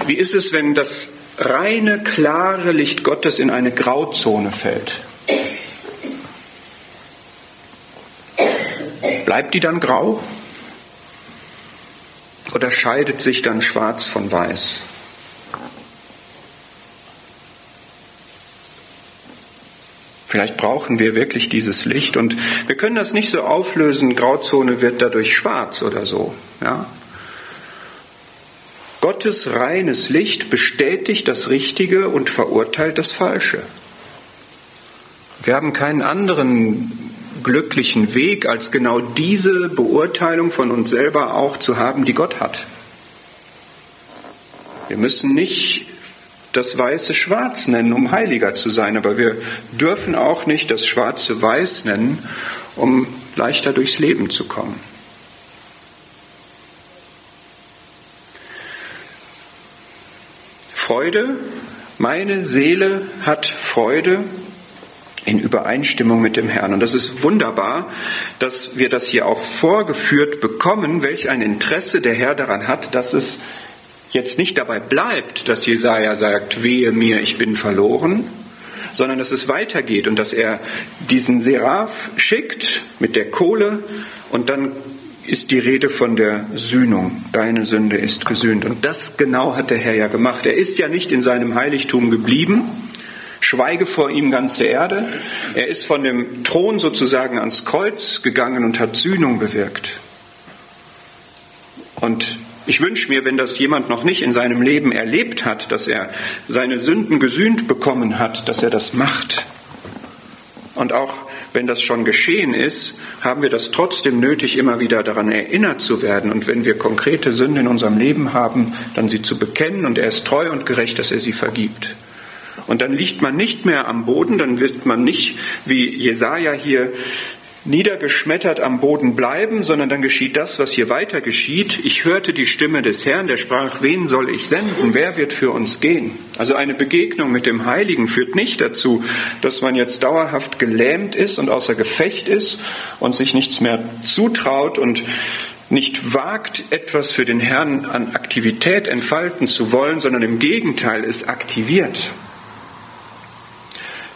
Wie ist es, wenn das reine, klare Licht Gottes in eine Grauzone fällt, bleibt die dann grau? Oder scheidet sich dann schwarz von weiß? Vielleicht brauchen wir wirklich dieses Licht und wir können das nicht so auflösen, Grauzone wird dadurch schwarz oder so. Ja? Gottes reines Licht bestätigt das Richtige und verurteilt das Falsche. Wir haben keinen anderen glücklichen Weg, als genau diese Beurteilung von uns selber auch zu haben, die Gott hat. Wir müssen nicht das Weiße Schwarz nennen, um heiliger zu sein, aber wir dürfen auch nicht das Schwarze Weiß nennen, um leichter durchs Leben zu kommen. Freude, meine Seele hat Freude in Übereinstimmung mit dem Herrn. Und das ist wunderbar, dass wir das hier auch vorgeführt bekommen, welch ein Interesse der Herr daran hat, dass es jetzt nicht dabei bleibt, dass Jesaja sagt, wehe mir, ich bin verloren, sondern dass es weitergeht und dass er diesen Seraph schickt mit der Kohle und dann ist die Rede von der Sühnung. Deine Sünde ist gesühnt. Und das genau hat der Herr ja gemacht. Er ist ja nicht in seinem Heiligtum geblieben. Schweige vor ihm ganze Erde. Er ist von dem Thron sozusagen ans Kreuz gegangen und hat Sühnung bewirkt. Und ich wünsche mir, wenn das jemand noch nicht in seinem Leben erlebt hat, dass er seine Sünden gesühnt bekommen hat, dass er das macht. Und auch wenn das schon geschehen ist, haben wir das trotzdem nötig, immer wieder daran erinnert zu werden. Und wenn wir konkrete Sünden in unserem Leben haben, dann sie zu bekennen. Und er ist treu und gerecht, dass er sie vergibt. Und dann liegt man nicht mehr am Boden, dann wird man nicht, wie Jesaja hier niedergeschmettert am Boden bleiben, sondern dann geschieht das, was hier weiter geschieht. Ich hörte die Stimme des Herrn, der sprach, wen soll ich senden? Wer wird für uns gehen? Also eine Begegnung mit dem Heiligen führt nicht dazu, dass man jetzt dauerhaft gelähmt ist und außer Gefecht ist und sich nichts mehr zutraut und nicht wagt, etwas für den Herrn an Aktivität entfalten zu wollen, sondern im Gegenteil es aktiviert.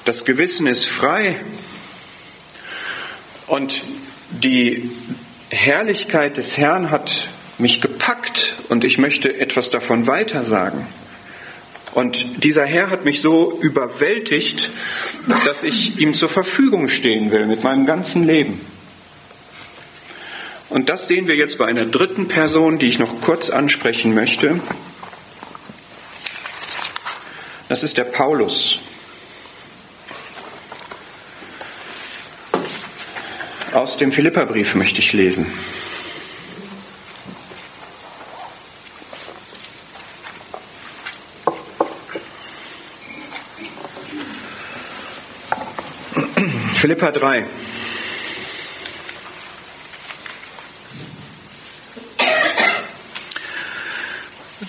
Das Gewissen ist frei, und die Herrlichkeit des Herrn hat mich gepackt und ich möchte etwas davon weitersagen. Und dieser Herr hat mich so überwältigt, dass ich ihm zur Verfügung stehen will mit meinem ganzen Leben. Und das sehen wir jetzt bei einer dritten Person, die ich noch kurz ansprechen möchte. Das ist der Paulus. Aus dem Philipperbrief möchte ich lesen. Philippa 3.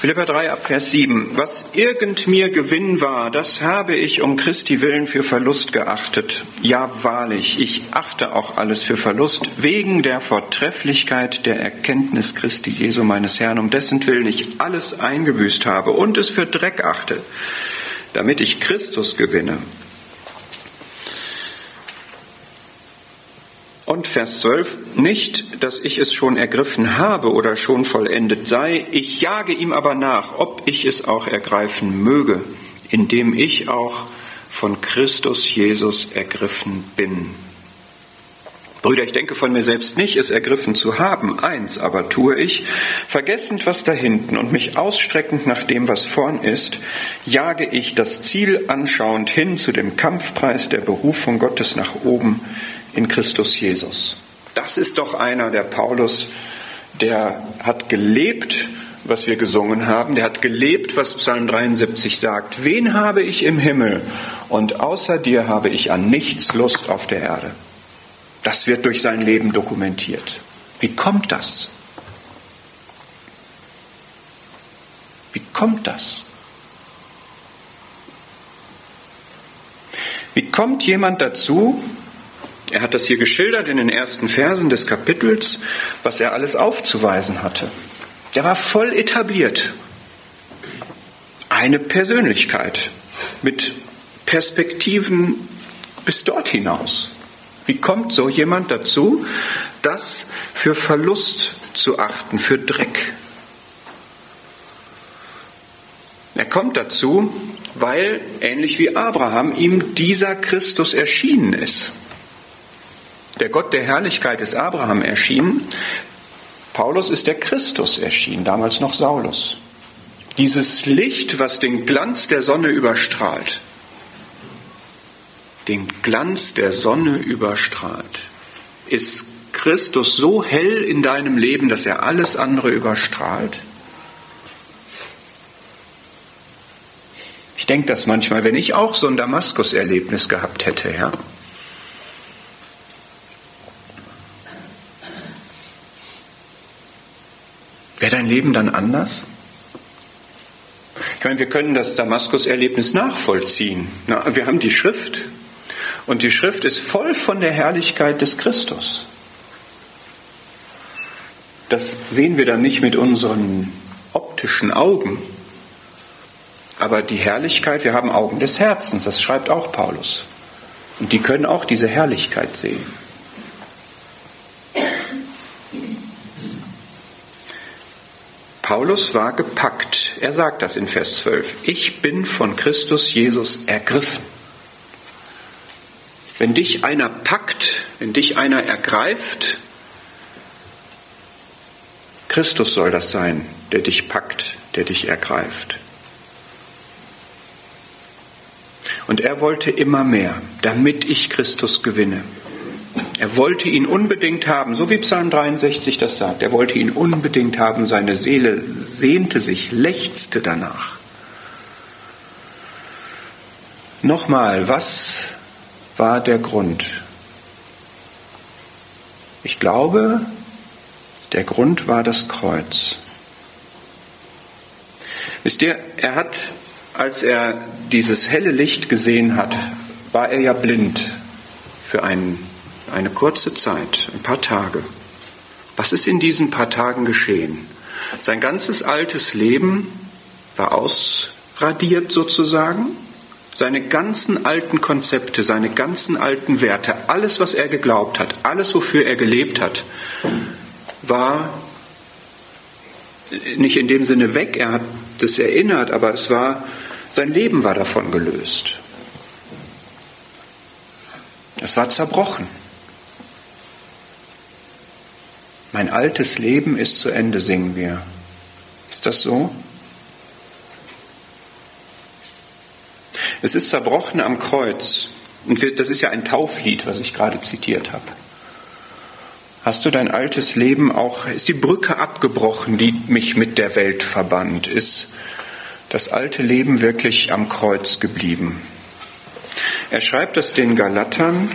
Philippa 3 ab Vers 7. Was irgend mir Gewinn war, das habe ich um Christi willen für Verlust geachtet. Ja, wahrlich, ich achte auch alles für Verlust, wegen der Vortrefflichkeit der Erkenntnis Christi Jesu meines Herrn, um dessen Willen ich alles eingebüßt habe und es für Dreck achte, damit ich Christus gewinne Und Vers 12, nicht, dass ich es schon ergriffen habe oder schon vollendet sei, ich jage ihm aber nach, ob ich es auch ergreifen möge. in dem ich auch von Christus Jesus ergriffen bin. Brüder, ich denke von mir selbst nicht, es ergriffen zu haben. Eins aber tue ich, vergessend was da hinten und mich ausstreckend nach dem, was vorn ist, jage ich das Ziel anschauend hin zu dem Kampfpreis der Berufung Gottes nach oben in Christus Jesus. Das ist doch einer, der Paulus, der hat gelebt, was wir gesungen haben, der hat gelebt, was Psalm 73 sagt. Wen habe ich im Himmel und außer dir habe ich an nichts Lust auf der Erde. Das wird durch sein Leben dokumentiert. Wie kommt das? Wie kommt das? Wie kommt jemand dazu, er hat das hier geschildert in den ersten Versen des Kapitels, was er alles aufzuweisen hatte. Der war voll etabliert. Eine Persönlichkeit mit Perspektiven bis dort hinaus. Wie kommt so jemand dazu, das für Verlust zu achten, für Dreck? Er kommt dazu, weil, ähnlich wie Abraham, ihm dieser Christus erschienen ist. Der Gott der Herrlichkeit ist Abraham erschienen. Paulus ist der Christus erschienen, damals noch Saulus. Dieses Licht, was den Glanz der Sonne überstrahlt den Glanz der Sonne überstrahlt. Ist Christus so hell in deinem Leben, dass er alles andere überstrahlt? Ich denke das manchmal, wenn ich auch so ein Damaskus-Erlebnis gehabt hätte, ja. Wäre dein Leben dann anders? Ich meine, wir können das Damaskus-Erlebnis nachvollziehen. Na, wir haben die Schrift, und die Schrift ist voll von der Herrlichkeit des Christus. Das sehen wir dann nicht mit unseren optischen Augen. Aber die Herrlichkeit, wir haben Augen des Herzens, das schreibt auch Paulus. Und die können auch diese Herrlichkeit sehen. Paulus war gepackt. Er sagt das in Vers 12. Ich bin von Christus Jesus ergriffen. Wenn dich einer packt, wenn dich einer ergreift, Christus soll das sein, der dich packt, der dich ergreift. Und er wollte immer mehr, damit ich Christus gewinne. Er wollte ihn unbedingt haben, so wie Psalm 63 das sagt. Er wollte ihn unbedingt haben. Seine Seele sehnte sich, lechzte danach. Nochmal, was war der Grund. Ich glaube, der Grund war das Kreuz. Wisst ihr, er hat, als er dieses helle Licht gesehen hat, war er ja blind für einen, eine kurze Zeit, ein paar Tage. Was ist in diesen paar Tagen geschehen? Sein ganzes altes Leben war ausradiert sozusagen seine ganzen alten Konzepte, seine ganzen alten Werte, alles, was er geglaubt hat, alles, wofür er gelebt hat, war nicht in dem Sinne weg, er hat das erinnert, aber es war, sein Leben war davon gelöst. Es war zerbrochen. Mein altes Leben ist zu Ende, singen wir. Ist das so? Es ist zerbrochen am Kreuz. Und das ist ja ein Tauflied, was ich gerade zitiert habe. Hast du dein altes Leben auch, ist die Brücke abgebrochen, die mich mit der Welt verband? Ist das alte Leben wirklich am Kreuz geblieben? Er schreibt das den Galatern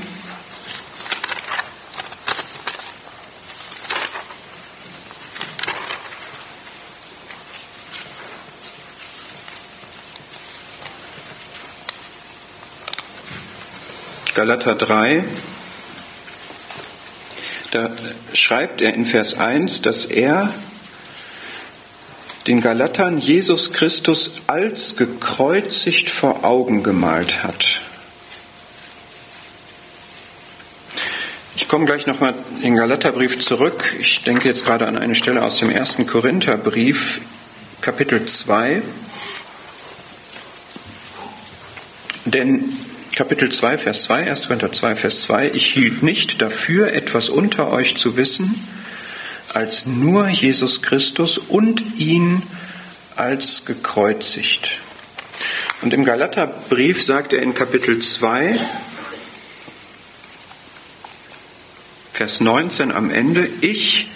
Galater 3, da schreibt er in Vers 1, dass er den Galatern Jesus Christus als gekreuzigt vor Augen gemalt hat. Ich komme gleich nochmal in den Galaterbrief zurück. Ich denke jetzt gerade an eine Stelle aus dem ersten Korintherbrief, Kapitel 2. Denn Kapitel 2, Vers 2, 1. Korinther 2, Vers 2, ich hielt nicht dafür, etwas unter euch zu wissen, als nur Jesus Christus und ihn als gekreuzigt. Und im Galaterbrief sagt er in Kapitel 2, Vers 19 am Ende, ich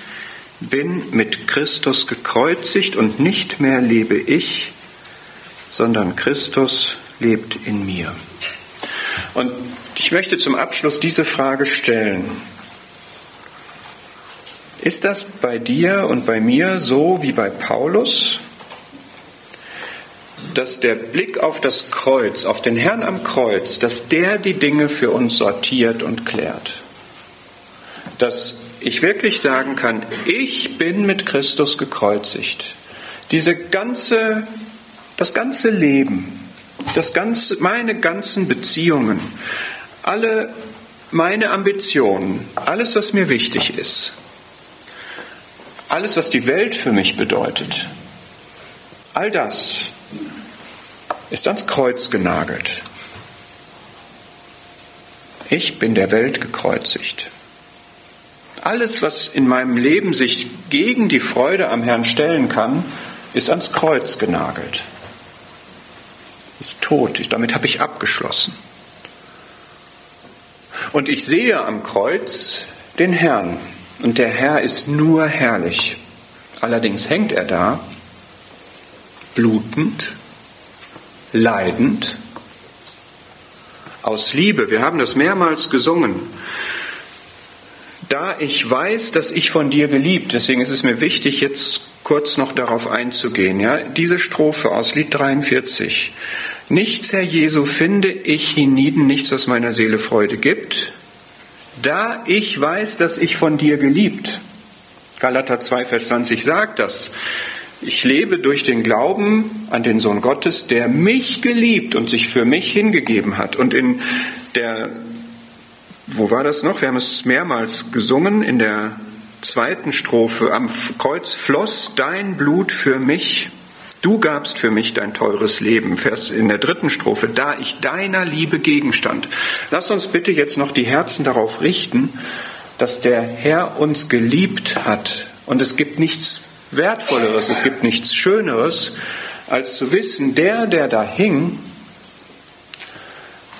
bin mit Christus gekreuzigt und nicht mehr lebe ich, sondern Christus lebt in mir. Und ich möchte zum Abschluss diese Frage stellen. Ist das bei dir und bei mir so wie bei Paulus, dass der Blick auf das Kreuz, auf den Herrn am Kreuz, dass der die Dinge für uns sortiert und klärt? Dass ich wirklich sagen kann, ich bin mit Christus gekreuzigt. Diese ganze, das ganze Leben, das ganze, meine ganzen Beziehungen, alle meine Ambitionen, alles, was mir wichtig ist, alles, was die Welt für mich bedeutet, all das ist ans Kreuz genagelt. Ich bin der Welt gekreuzigt. Alles, was in meinem Leben sich gegen die Freude am Herrn stellen kann, ist ans Kreuz genagelt. Ist tot. Damit habe ich abgeschlossen. Und ich sehe am Kreuz den Herrn. Und der Herr ist nur herrlich. Allerdings hängt er da, blutend, leidend, aus Liebe. Wir haben das mehrmals gesungen da ich weiß, dass ich von dir geliebt, deswegen ist es mir wichtig, jetzt kurz noch darauf einzugehen. Ja, diese Strophe aus Lied 43. Nichts, Herr Jesu, finde ich hienieden, nichts, was meiner Seele Freude gibt, da ich weiß, dass ich von dir geliebt. Galater 2, Vers 20 sagt das. Ich lebe durch den Glauben an den Sohn Gottes, der mich geliebt und sich für mich hingegeben hat. Und in der wo war das noch? Wir haben es mehrmals gesungen in der zweiten Strophe. Am Kreuz floss dein Blut für mich. Du gabst für mich dein teures Leben. Vers in der dritten Strophe, da ich deiner Liebe Gegenstand. Lass uns bitte jetzt noch die Herzen darauf richten, dass der Herr uns geliebt hat. Und es gibt nichts Wertvolleres, es gibt nichts Schöneres, als zu wissen, der, der da hing,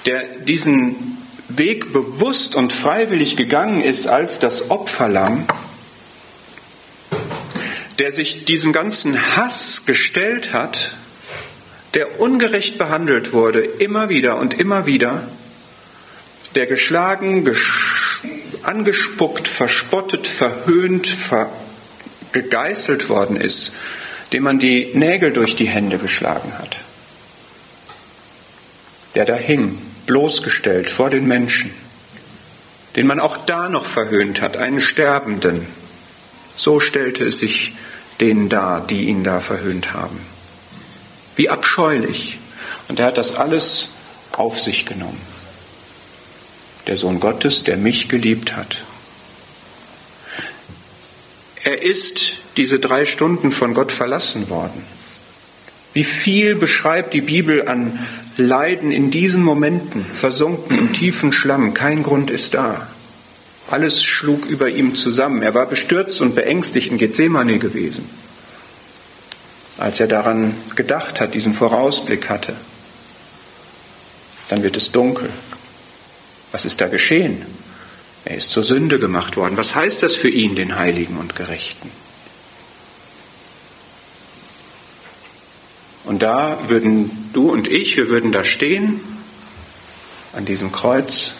der diesen Weg bewusst und freiwillig gegangen ist als das Opferlamm, der sich diesem ganzen Hass gestellt hat, der ungerecht behandelt wurde, immer wieder und immer wieder, der geschlagen, gesch angespuckt, verspottet, verhöhnt, ver gegeißelt worden ist, dem man die Nägel durch die Hände geschlagen hat, der da hing bloßgestellt vor den Menschen, den man auch da noch verhöhnt hat, einen Sterbenden. So stellte es sich denen dar, die ihn da verhöhnt haben. Wie abscheulich. Und er hat das alles auf sich genommen. Der Sohn Gottes, der mich geliebt hat. Er ist diese drei Stunden von Gott verlassen worden. Wie viel beschreibt die Bibel an Leiden in diesen Momenten, versunken im tiefen Schlamm, kein Grund ist da. Alles schlug über ihm zusammen. Er war bestürzt und beängstigt in Gethsemane gewesen, als er daran gedacht hat, diesen Vorausblick hatte. Dann wird es dunkel. Was ist da geschehen? Er ist zur Sünde gemacht worden. Was heißt das für ihn, den Heiligen und Gerechten? Und da würden du und ich, wir würden da stehen, an diesem Kreuz,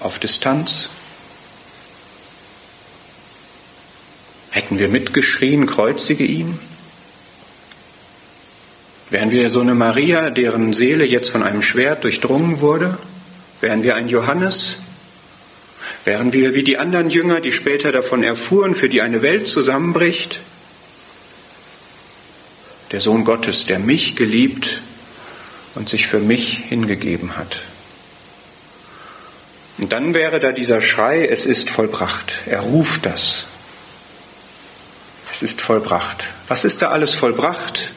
auf Distanz. Hätten wir mitgeschrien, kreuzige ihn? Wären wir so eine Maria, deren Seele jetzt von einem Schwert durchdrungen wurde? Wären wir ein Johannes? Wären wir wie die anderen Jünger, die später davon erfuhren, für die eine Welt zusammenbricht? Der Sohn Gottes, der mich geliebt und sich für mich hingegeben hat. Und dann wäre da dieser Schrei, es ist vollbracht. Er ruft das. Es ist vollbracht. Was ist da alles vollbracht?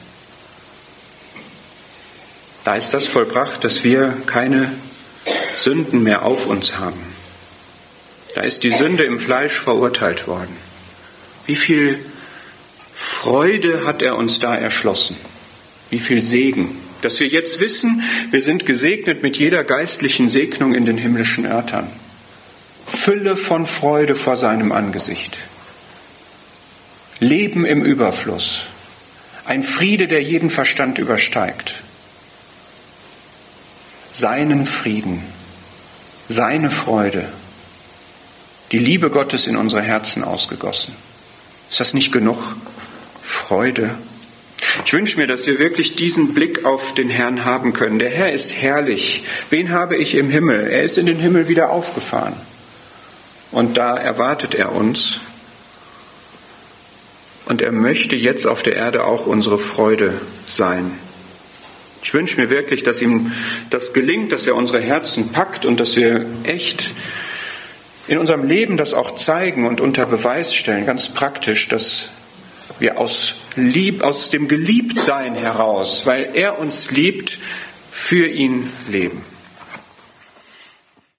Da ist das vollbracht, dass wir keine Sünden mehr auf uns haben. Da ist die Sünde im Fleisch verurteilt worden. Wie viel Freude hat er uns da erschlossen? Wie viel Segen? Dass wir jetzt wissen, wir sind gesegnet mit jeder geistlichen Segnung in den himmlischen Örtern. Fülle von Freude vor seinem Angesicht. Leben im Überfluss. Ein Friede, der jeden Verstand übersteigt. Seinen Frieden, seine Freude, die Liebe Gottes in unsere Herzen ausgegossen. Ist das nicht genug Freude? Ich wünsche mir, dass wir wirklich diesen Blick auf den Herrn haben können. Der Herr ist herrlich. Wen habe ich im Himmel? Er ist in den Himmel wieder aufgefahren. Und da erwartet er uns. Und er möchte jetzt auf der Erde auch unsere Freude sein. Ich wünsche mir wirklich, dass ihm das gelingt, dass er unsere Herzen packt und dass wir echt in unserem Leben das auch zeigen und unter Beweis stellen, ganz praktisch, dass wir aus, Lieb, aus dem Geliebtsein heraus, weil er uns liebt, für ihn leben.